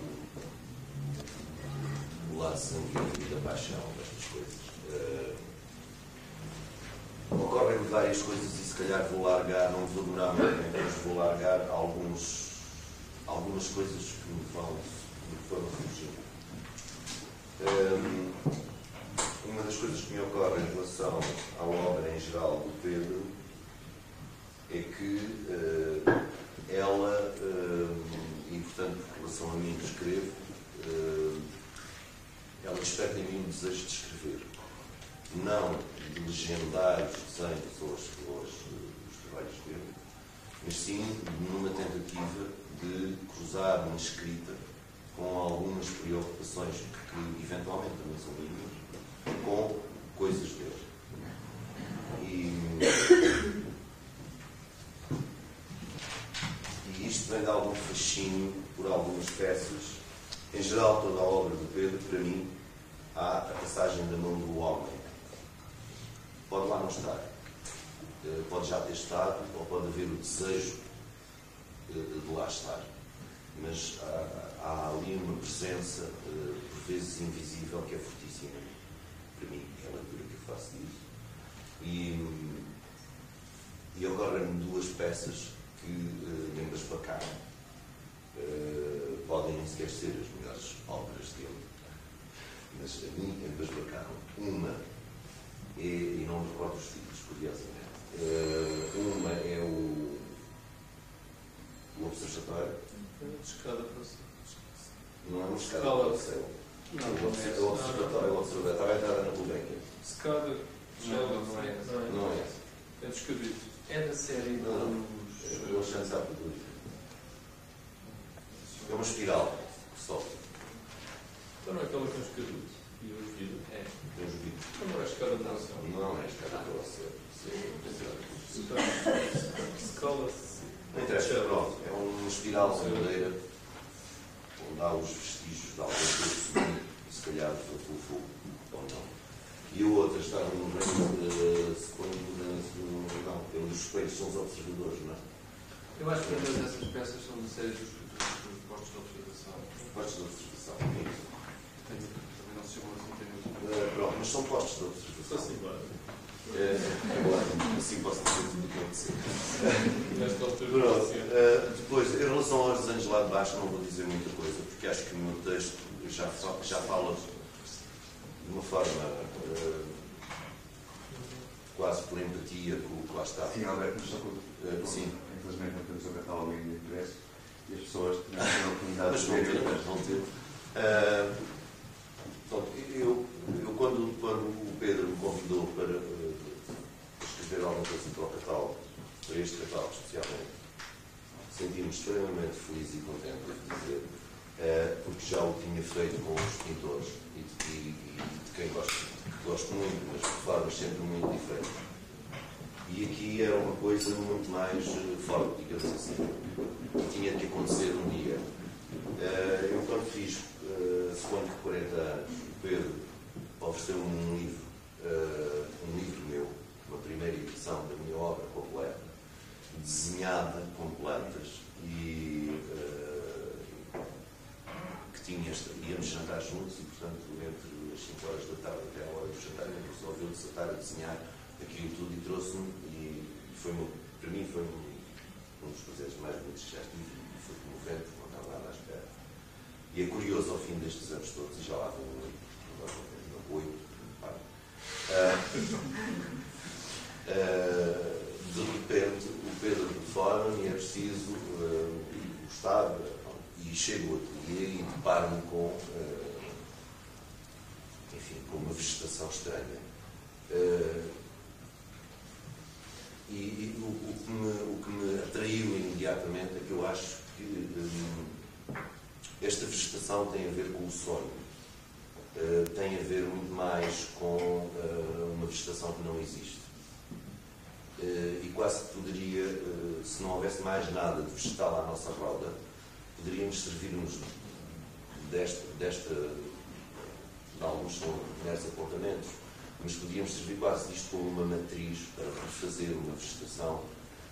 o lado sanguíneo e da paixão destas coisas. Uh, Ocorrem-me várias coisas e se calhar vou largar, não vou durar muito mas vou largar alguns, algumas coisas que me, vão, que me foram surgindo. Um, uma das coisas que me ocorre em relação à obra em geral do Pedro é que uh, ela, uh, e portanto, em relação a mim escrevo, uh, ela desperta em mim um desejo de escrever. Não de legendar os desenhos ou os, os trabalhos dele, mas sim numa tentativa de cruzar uma escrita com algumas preocupações que, eventualmente também são minhas, com coisas dele. E, e isto vem de algum fascínio por algumas peças. Em geral, toda a obra de Pedro, para mim, há a passagem da mão do homem pode lá não estar. Eh, pode já ter estado, ou pode haver o desejo eh, de lá estar. Mas há, há ali uma presença, eh, por vezes invisível, que é fortíssima. Para mim, é a leitura que eu faço disso. E, e ocorrem-me duas peças que me embasbacaram. Podem nem sequer ser as melhores obras dele. Mas a mim embasbacaram. Uma e, e não recordo os títulos, curiosamente. Uh, uma é o, o Observatório. Escada para. Não é uma escada para o céu. Não, o Observatório, o Observatório, o Observatório está na Gulbenkian. Escada. Não, não é. Não é. É descabido. É da série não, dos... É do Alexandre Zapaturi. É uma espiral que sobe. Então não é aquela com escaduto e os vidros? É. Tem os vidros. Não é escada de relação. Não é escada de relação. [laughs] Escala-se. Não interessa, pronto. É uma espiral de madeira onde há os vestígios de algum tempo e se calhar foi pelo fogo ou não. E a outra está no reino, uh, não, é um dos espelhos são os observadores, não é? Eu acho que todas essas peças são de séries dos, dos, dos postos de observação. Postos de observação. Tenho, também não se chamam assim, tenho Uh, pronto, mas são postos de observação. Assim, claro. É, agora, assim posso dizer tudo o que assim, uh, depois, em relação aos desenhos lá de baixo, não vou dizer muita coisa, porque acho que o meu texto já, já fala de uma forma uh, quase por empatia com o que lá está. Sim, Alberto, mas só que Uh, sim, infelizmente não temos o catálogo ainda impresso e as pessoas não têm a [laughs] oportunidade mas de vão ver. ter, mas vão ter. Uh, pronto, eu, eu quando, quando o Pedro me convidou para uh, escrever alguma coisa para o catálogo, para este catálogo especialmente, senti-me extremamente feliz e contente, devo dizer, uh, porque já o tinha feito com os pintores e de, e- e de quem gosto, que gosto muito, mas de formas sempre muito diferentes. E aqui era uma coisa muito mais eh, forte, digamos assim. Tinha de acontecer um dia. Eh, eu, quando fiz, uh, suponho que 40 anos, o Pedro ofereceu-me um livro, eh, um livro meu, uma da minha obra completa, desenhada com plantas e eh, que tinha, esta- íamos jantar juntos e, portanto, entre as 5 horas da tarde até a hora do jantar, ele resolveu desatar a desenhar aquilo tudo e trouxe-me e foi uma- para mim foi um, um dos prazeres mais bonitos que já tive e foi comovente, não estava nada à espera. E é curioso ao fim destes anos todos, e já lá vão oito, oito. Ah, ah, de repente o Pedro telefona-me e é preciso ah, gostar e chego ao ateliê e deparo-me com ah, enfim, com uma vegetação estranha. E e o, o que me, o que me atraiu imediatamente é que eu acho que esta vegetação tem a ver com o sonho. Uh, tem a ver muito mais com uh, uma vegetação que não existe. Uh, e quase poderia, uh, se não houvesse mais nada de vegetal à nossa roda, poderíamos servir-nos desta, desta, de alguns são meros apontamentos, mas podíamos servir quase disto como uma matriz para refazer uma vegetação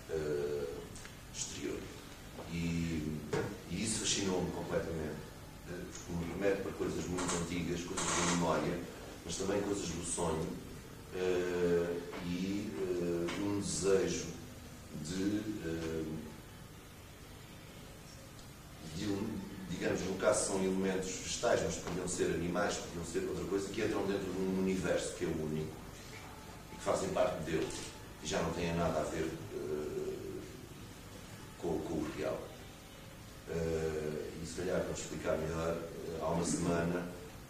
eh, exterior. E, e isso fascinou-me completamente, eh, porque me remete para coisas muito antigas, coisas da memória, mas também coisas do sonho eh, eh, um desejo de, eh, de digamos, no caso são elementos vegetais, mas podiam ser animais, podiam ser outra coisa, que entram dentro de um universo que é único e que fazem parte dele e já não têm nada a ver eh, com, com o real. Eh, e se calhar para explicar melhor, há uma semana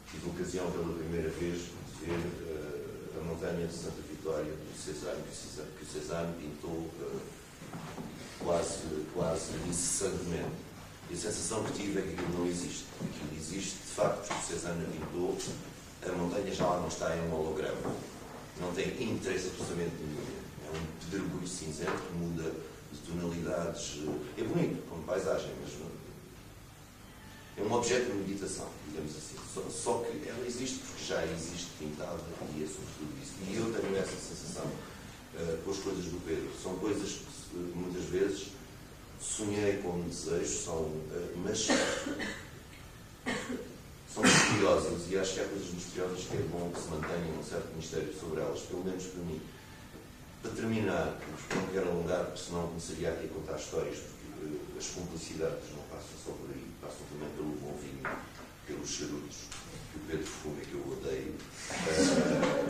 tive ocasião pela primeira vez de ver a montanha de Santa Vitória do Cezanne, que o Cezanne, que o Cezanne pintou eh, quase, quase incessantemente. E a sensação que tive é que aquilo não existe. Aquilo existe, de facto, porque o Cezanne pintou, a montanha já lá não está em um holograma. Não tem interesse absolutamente nenhum. É um pedregulho cinzento que muda de tonalidades. É bonito, como paisagem, mas é um objeto de meditação, digamos assim. Só, só que ela existe porque já existe pintada e é sobretudo isso. E eu tenho essa sensação eh, com as coisas do Pedro. São coisas que se- muitas vezes sonhei com um desejo, são, eh, mas são misteriosas e acho que há coisas misteriosas que é bom que se mantenham um certo mistério sobre elas, pelo menos para mim. Para terminar, não quero alongar, porque senão começaria aqui a contar histórias, porque eh, as complicidades não passam só por aí, passam também pelo bom vinho, pelos charutos, que o Pedro fuma, que eu odeio, eh,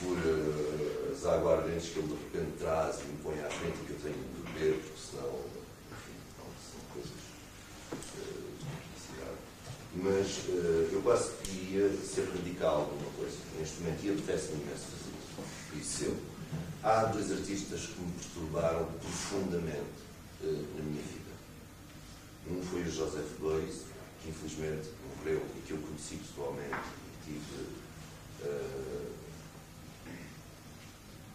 por eh, as aguardentes que ele de repente traz e me põe à frente e que eu tenho de beber, porque senão, enfim, não, são coisas complicidade. Mas eh, eu quase queria ser radical numa coisa, neste momento, e apetece-me imenso fazer isso. Há dois artistas que me perturbaram profundamente eh, na minha vida. Joseph Beuys, que infelizmente morreu e que eu conheci pessoalmente e tive, eh,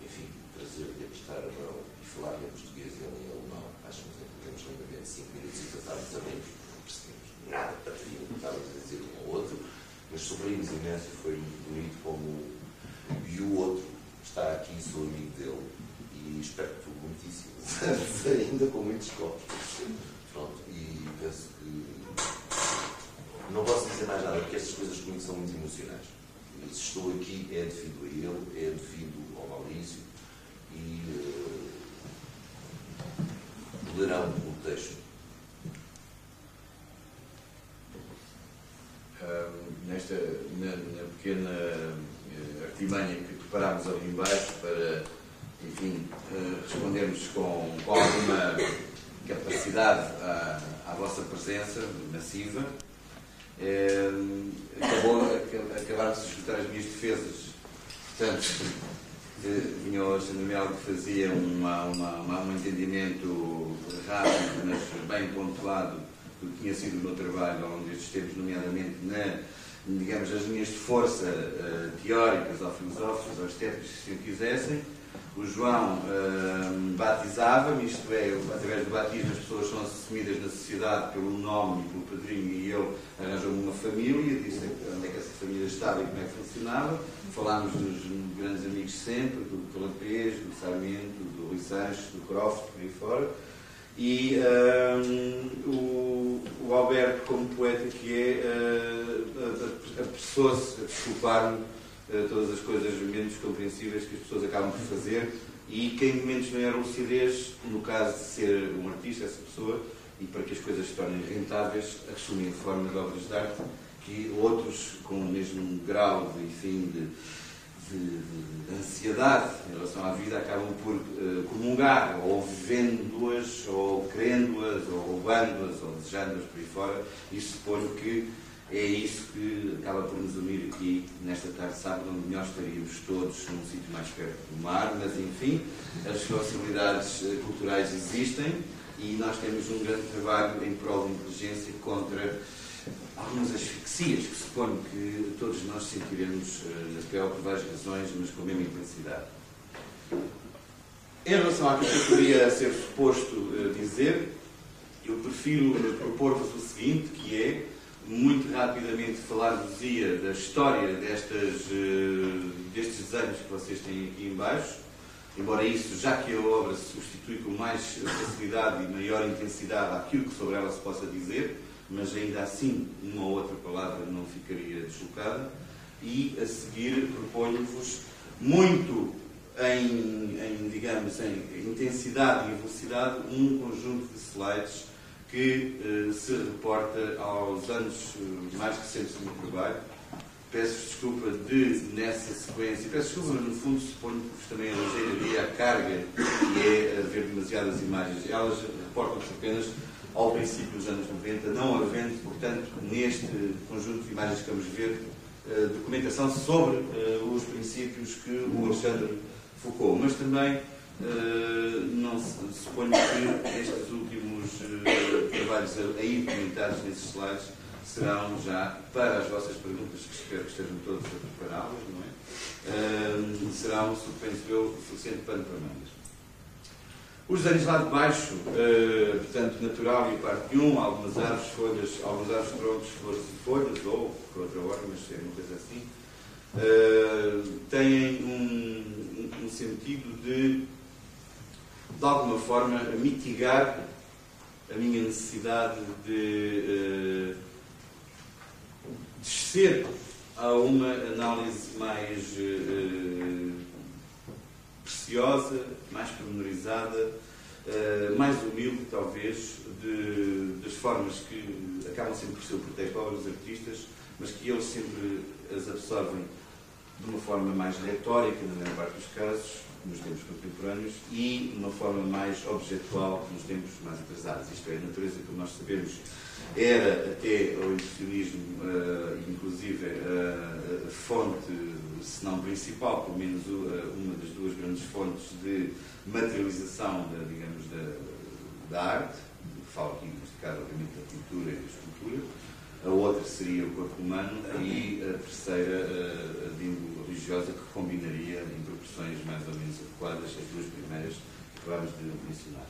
enfim, o prazer de apostar a mão e falar em português e em alemão. Acho que entendemos lindamente 5 minutos e a bem, porque não percebemos nada, estávamos estávamos a dizer um ao outro, mas sorrimos imenso e foi muito bonito como. E o outro está aqui, sou amigo dele, e e espero que muitíssimos [laughs] anos ainda com muitos copos. Penso que não posso dizer mais nada, porque estas coisas comigo são muito emocionais. E se estou aqui é devido a ele, é devido ao Maurício e uh, lerão o texto. nesta na, na pequena uh, artimanha que preparámos ali embaixo para, enfim, uh, respondermos com, com alguma capacidade à, à vossa presença massiva. É, acabou, acabaram de escutar as minhas defesas. Portanto, vinha hoje Alexandre que fazia uma, uma, uma, um entendimento rápido, mas bem pontuado do que tinha sido o meu trabalho ao longo destes tempos, nomeadamente na, digamos, as linhas de força uh, teóricas ou filosóficas ou estéticas, se quisessem o João uh, batizava-me, isto é, através do batismo as pessoas são assumidas na sociedade pelo nome e pelo padrinho e ele arranjou-me uma família, disse onde é que essa família estava e como é que funcionava. Falámos dos grandes amigos sempre, do Calapês, do Sarmento, do Rui Sanches, do Croft, por aí fora. E uh, o, o, Alberto, como poeta que é, uh, apressou-se a desculpar-me todas as coisas menos compreensíveis que as pessoas acabam por fazer. E que em momentos não era lucidez, no caso de ser um artista, essa pessoa, e para que as coisas se tornem rentáveis, assumem forma de obras de arte que outros com o mesmo grau de, enfim, de, de, de ansiedade em relação à vida acabam por uh, comungar, ou vivendo-as, ou querendo-as, ou roubando-as, ou desejando-as por aí fora, e suponho que é isso que acaba por nos unir aqui nesta tarde de sábado, onde nós estaríamos todos num sítio mais perto do mar, mas enfim, as possibilidades eh, culturais existem e nós temos um grande trabalho em prol da inteligência contra algumas asfixias que suponho que todos nós sentiremos eh, pele por várias razões, mas com a mesma intensidade. Em relação àquilo que eu poderia ser suposto eh, dizer, eu prefiro propor-vos o seguinte, que é muito rapidamente falar-vos-ia da história destas, uh, destes desenhos que vocês têm aqui embaixo, embora isso, já que a obra se substitui com mais facilidade e maior intensidade àquilo que sobre ela se possa dizer, mas ainda assim uma ou outra palavra não ficaria deslocada, e a seguir proponho-vos muito em, em, digamos, em intensidade e velocidade um conjunto de slides que uh, se reporta aos anos uh, mais recentes do meu trabalho. Peço desculpa de, nessa sequência, peço desculpa, no fundo suponho que também alegeiraria a carga que é haver demasiadas imagens. Elas reportam-se apenas ao princípio dos anos 90, não havendo, portanto, neste conjunto de imagens que vamos ver, uh, documentação sobre os princípios que o Alexandre focou, mas também não suponho que estes últimos uh, trabalhos aí documentados nesses slides serão já para as vossas perguntas, que espero que estejam todos a prepará-las, não é? Uh, serão, suponho eu, suficiente pano para mangas. Os desenhos lá de baixo, portanto, natural e parte 1, algumas árvores, folhas, algumas árvores, troncos, flores e folhas, ou por outra ordem, mas é uma coisa assim, têm um, um sentido de de alguma forma, mitigar a minha necessidade de uh, descer a uma análise mais uh, preciosa, mais pormenorizada, uh, mais humilde, talvez, de, das formas que acabam sempre por ser o pretexto para os artistas, mas que eles sempre as absorvem de uma forma mais retórica, na maior parte dos casos, nos tempos contemporâneos e uma forma mais objetual nos tempos mais atrasados. Isto é, a natureza, como nós sabemos, era até o impressionismo, uh, inclusive, uh, a fonte, se não principal, pelo menos uh, uma das duas grandes fontes de materialização, da, digamos, da, da arte, falo aqui, neste caso, obviamente, da pintura e da escultura. A outra seria o corpo humano e a terceira, a de religiosa, que combinaria em proporções mais ou menos adequadas as duas primeiras que acabámos de mencionar.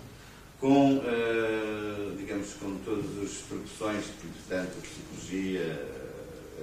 Com, uh, digamos, com todas as proporções, portanto, a psicologia,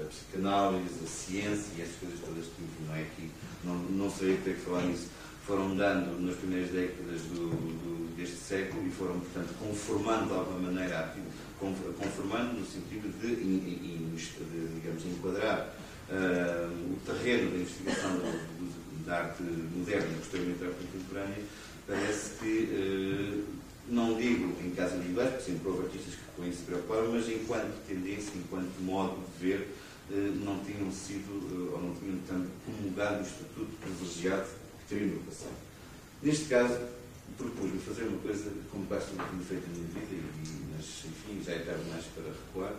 a psicanálise, a ciência e essas coisas todas que não é aqui, não, não sei ter que falar nisso, foram dando nas primeiras décadas do, do, deste século e foram, portanto, conformando de alguma maneira, conformando no sentido de, de, de digamos, enquadrar uh, o terreno da investigação do, da arte moderna posteriormente da arte contemporânea, parece que, uh, não digo em casos individuais, porque sempre houve artistas que com isso se preocuparam, mas enquanto tendência, enquanto modo de ver, uh, não tinham sido, ou não tinham tanto comungado o estatuto privilegiado que teriam no passado. Neste caso, propus-me fazer uma coisa como quase tudo tinha feito na minha vida, e, mas enfim, já é tarde mais para recuar,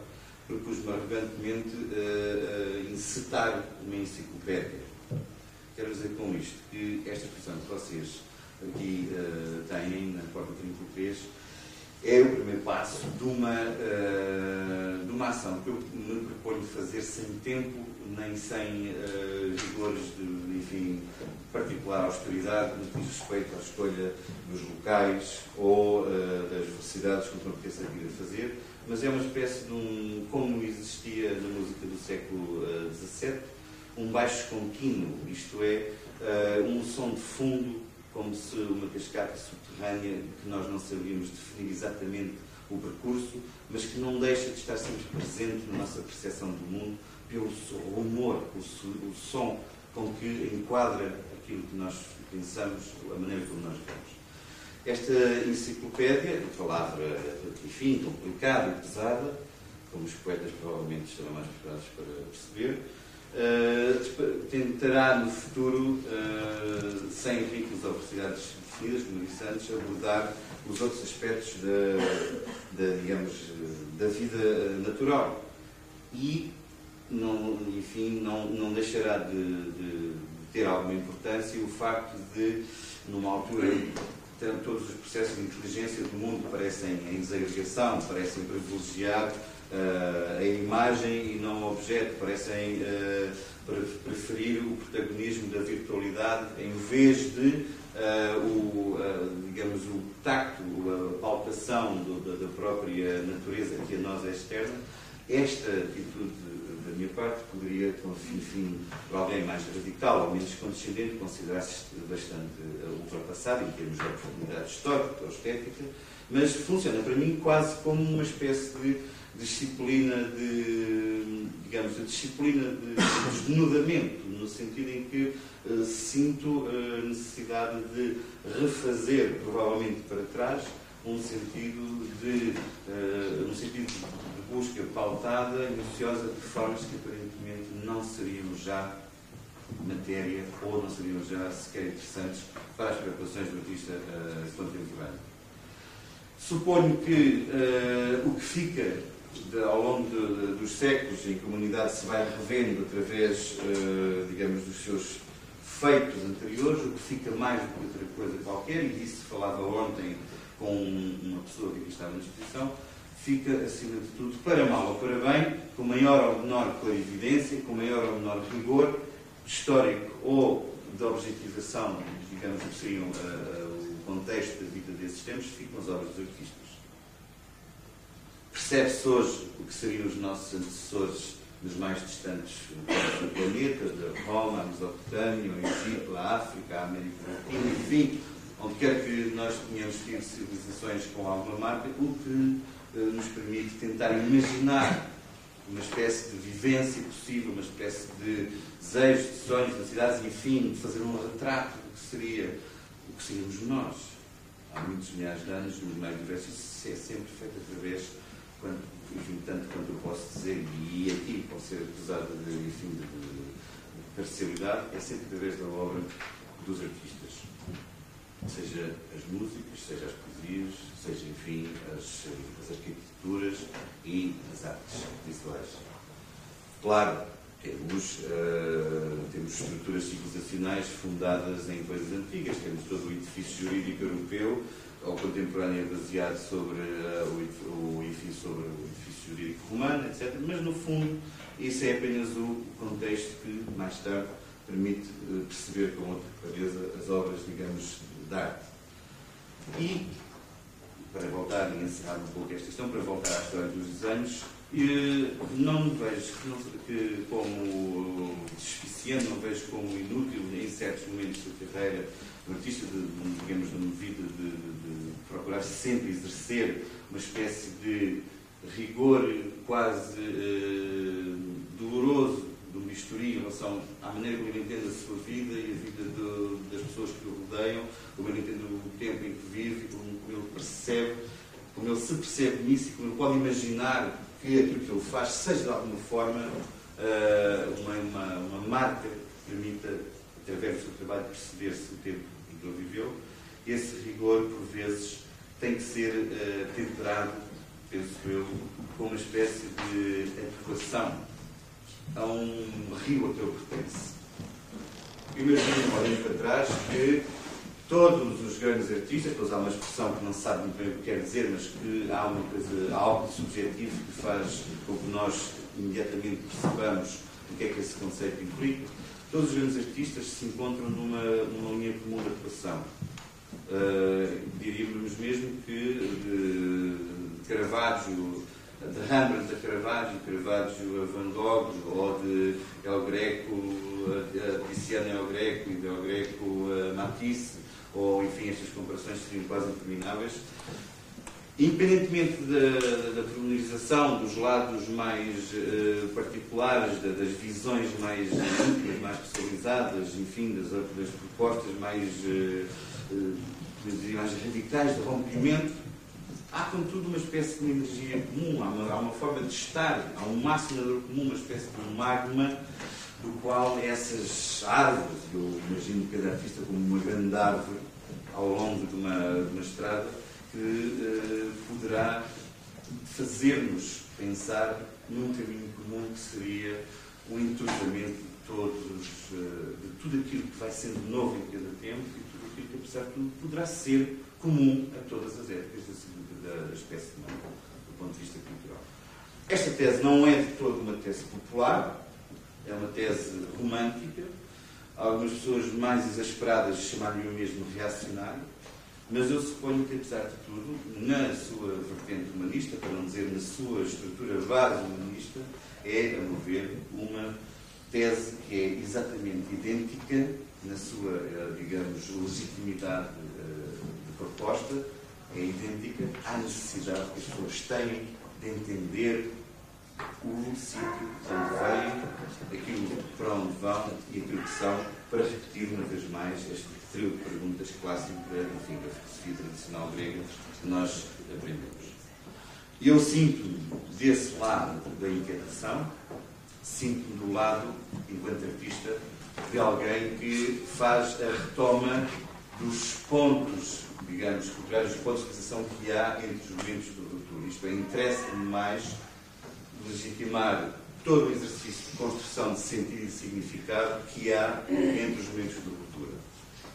propus-me arrogantemente uh, uh, encetar uma enciclopédia. Quero dizer com isto que esta expressão que vocês aqui uh, têm na porta 33 é o primeiro passo de uma, uh, de uma ação que eu me proponho fazer sem tempo nem sem uh, rigores de, enfim, particular austeridade no que diz respeito à escolha dos locais ou uh, das velocidades que me apetece aqui a fazer, mas é uma espécie de um, como existia na música do século XVII, um baixo contínuo, isto é, uh, um som de fundo, como se uma cascata subterrânea que nós não sabíamos definir exatamente o percurso, mas que não deixa de estar sempre presente na nossa percepção do mundo, pelo rumor, o, o som com que enquadra aquilo que nós pensamos, a maneira como nós vemos. Esta enciclopédia, palavra, enfim, complicada e pesada, como os poetas provavelmente estarão mais preparados para perceber, uh, tentará no futuro, uh, sem ricos ou velocidades definidas, como disse antes, abordar os outros aspectos da, da, digamos, da vida natural. E, não, enfim, não, não deixará de, de ter alguma importância o facto de, numa altura Portanto, todos os processos de inteligência do mundo parecem em desagregação, parecem privilegiar uh, a imagem e não o objeto, parecem uh, preferir o protagonismo da virtualidade em vez de uh, o, digamos, o tacto, a palpação do, da, da própria natureza que a nós é externa. Esta atitude minha parte, poderia, enfim, para alguém mais radical ou menos condescendente, considerar-se bastante ultrapassado em termos de profundidade histórica ou estética, mas funciona para mim quase como uma espécie de disciplina de, digamos, de disciplina de desnudamento, no sentido em que uh, sinto a necessidade de refazer, provavelmente para trás, um sentido de, uh, um sentido de busca pautada e minuciosa de formas que aparentemente não seriam já matéria ou não seriam já sequer interessantes para as preocupações do artista uh, contemporâneo. Suponho que uh, o que fica de, ao longo de, dos séculos em que a humanidade se vai revendo através, uh, digamos, dos seus feitos anteriores, o que fica mais do que outra coisa qualquer, e disso falava ontem com uma pessoa que aqui está na disposição, fica, acima de tudo, para mal ou para bem, com maior ou menor clarividência, com maior ou menor rigor histórico ou de objetivação, digamos que seriam uh, o contexto da vida desses tempos, ficam as obras dos artistas. Percebe-se hoje o que seriam os nossos antecessores nos mais distantes do planeta, da Roma, a Mesopotâmia, o Egito, a África, a América Latina, enfim, onde quer que nós tenhamos tido civilizações com alguma marca, o que uh, nos permite tentar imaginar uma espécie de vivência possível, uma espécie de desejos, de sonhos, de cidades, enfim, de fazer um retrato do que seria o que seríamos nós. Há muitos milhares de anos, no meio do universo, isso é sempre feito através, quando, enfim, tanto quanto eu posso dizer, e aqui pode ser acusado de, enfim, de, de, de parcialidade, é sempre através da obra dos artistas seja as músicas, seja as poesias, seja, enfim, as, as arquiteturas e as artes visuais. Claro, temos, uh, temos estruturas civilizacionais fundadas em coisas antigas, temos todo o edifício jurídico europeu, ou contemporâneo baseado sobre uh, o, edifício sobre o edifício jurídico romano, etc. Mas, no fundo, isso é apenas o contexto que, mais tarde, permite uh, perceber com outra clareza as obras, digamos, da arte. E, para voltar e encerrar um pouco esta questão, para voltar à história dos desenhos, e não vejo que, como despiciante, não vejo como inútil em certos momentos da carreira do artista, de, digamos, de uma de, de, de procurar sempre exercer uma espécie de rigor quase eh, doloroso do bisturi em relação à maneira como ele entende a sua vida e a vida das pessoas que o rodeiam, como ele entende o tempo em que vive, como, como ele percebe, como ele se percebe nisso e como ele pode imaginar que aquilo que ele faz seja de alguma forma uh, uma, uma, uma, marca que permita, através do seu trabalho, perceber-se o tempo ele viveu. Esse rigor, por vezes, tem que ser uh, temperado, penso eu, com uma espécie de adequação a um rio a que ele pertence. Imagino, olhando para trás, que todos os grandes artistas, pois há uma expressão que não se sabe muito bem o que quer dizer, mas que há uma coisa, há algo subjetivo que faz com que nós imediatamente percebamos o que é que esse conceito implica. Todos os grandes artistas se encontram numa, numa linha comum de atuação. Uh, diríamos mesmo que de Caravaggio, de Rembrandt a Caravaggio, Caravaggio a Van Gogh, ou de El Greco a Tiziano El Greco e de El Greco a Matisse, ou enfim, estas comparações seriam quase intermináveis. Independentemente da, da dos lados mais uh, particulares, da, das visões mais íntimas, mais especializadas, enfim, das, das propostas mais, uh, uh, mais radicais de rompimento, há, contudo, uma espécie de energia comum, há uma, há uma forma de estar, há um máximo comum, uma espécie de magma do qual essas árvores, eu imagino cada artista como uma grande árvore ao longo de uma, de uma estrada, que uh, poderá fazer-nos pensar num caminho comum que seria o entrosamento de todos, uh, de tudo aquilo que vai sendo novo em cada tempo e tudo aquilo que, apesar de tudo, poderá ser comum a todas as épocas da, espécie humana, do ponto de vista cultural. Esta tese não é de toda uma tese popular, é uma tese romântica. Algumas pessoas mais exasperadas chamariam mesmo reacionário, mas eu suponho que, apesar de tudo, na sua vertente humanista, para não dizer na sua estrutura base humanista, é, a meu ver, uma tese que é exatamente idêntica na sua, eh, digamos, legitimidade eh, de proposta, é idêntica à necessidade que as pessoas têm de entender o sítio onde vêm, aquilo para onde vão e aquilo que são, para repetir uma vez mais este trio de perguntas clássico enfim, da filosofia tradicional grega que nós aprendemos. Eu sinto desse lado da inquietação, sinto-me do lado, enquanto artista, de alguém que faz a retoma dos pontos, digamos, culturais, dos pontos de realização que há entre os momentos do ruptura. Isto é, interessa-me mais legitimar todo o exercício de construção de sentido e significado que há entre os momentos de ruptura.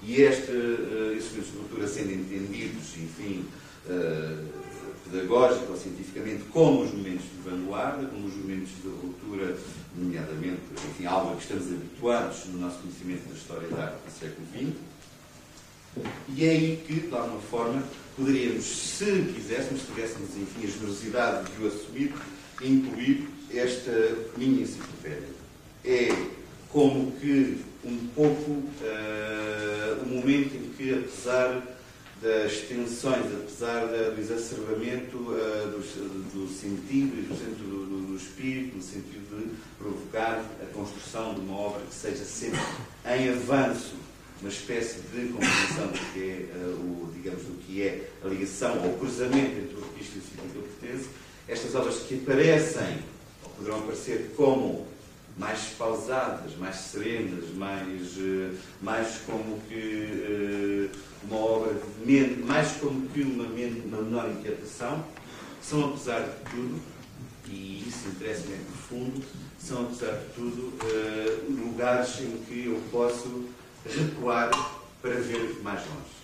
E este, uh, estes momentos de ruptura sendo entendidos, enfim, uh, ou cientificamente, como os momentos de vanguarda, como os momentos de ruptura, nomeadamente, enfim, algo a que estamos habituados no nosso conhecimento da história da arte do século XX. E é aí que, de alguma forma, poderíamos, se quiséssemos, se tivéssemos, enfim, a generosidade de o assumir, incluir esta minha enciclopédia. É como que um pouco uh, o momento em que, apesar das tensões, apesar do exacerbamento uh, do, do, sentido e do centro do, do, do, espírito, no sentido de provocar a construção de uma obra que seja sempre em avanço, uma espécie de compreensão do que é, uh, o, digamos, do que é a ligação ou o cruzamento entre o artista e o sítio que pertence, estas obras que aparecem, ou poderão aparecer como mais pausadas, mais serenas, mais, eh, mais como que eh, uma obra mais como que uma, uma menor inquietação, são apesar de tudo, e isso interessa-me profundo, são apesar de tudo eh, lugares em que eu posso recuar para ver mais longe.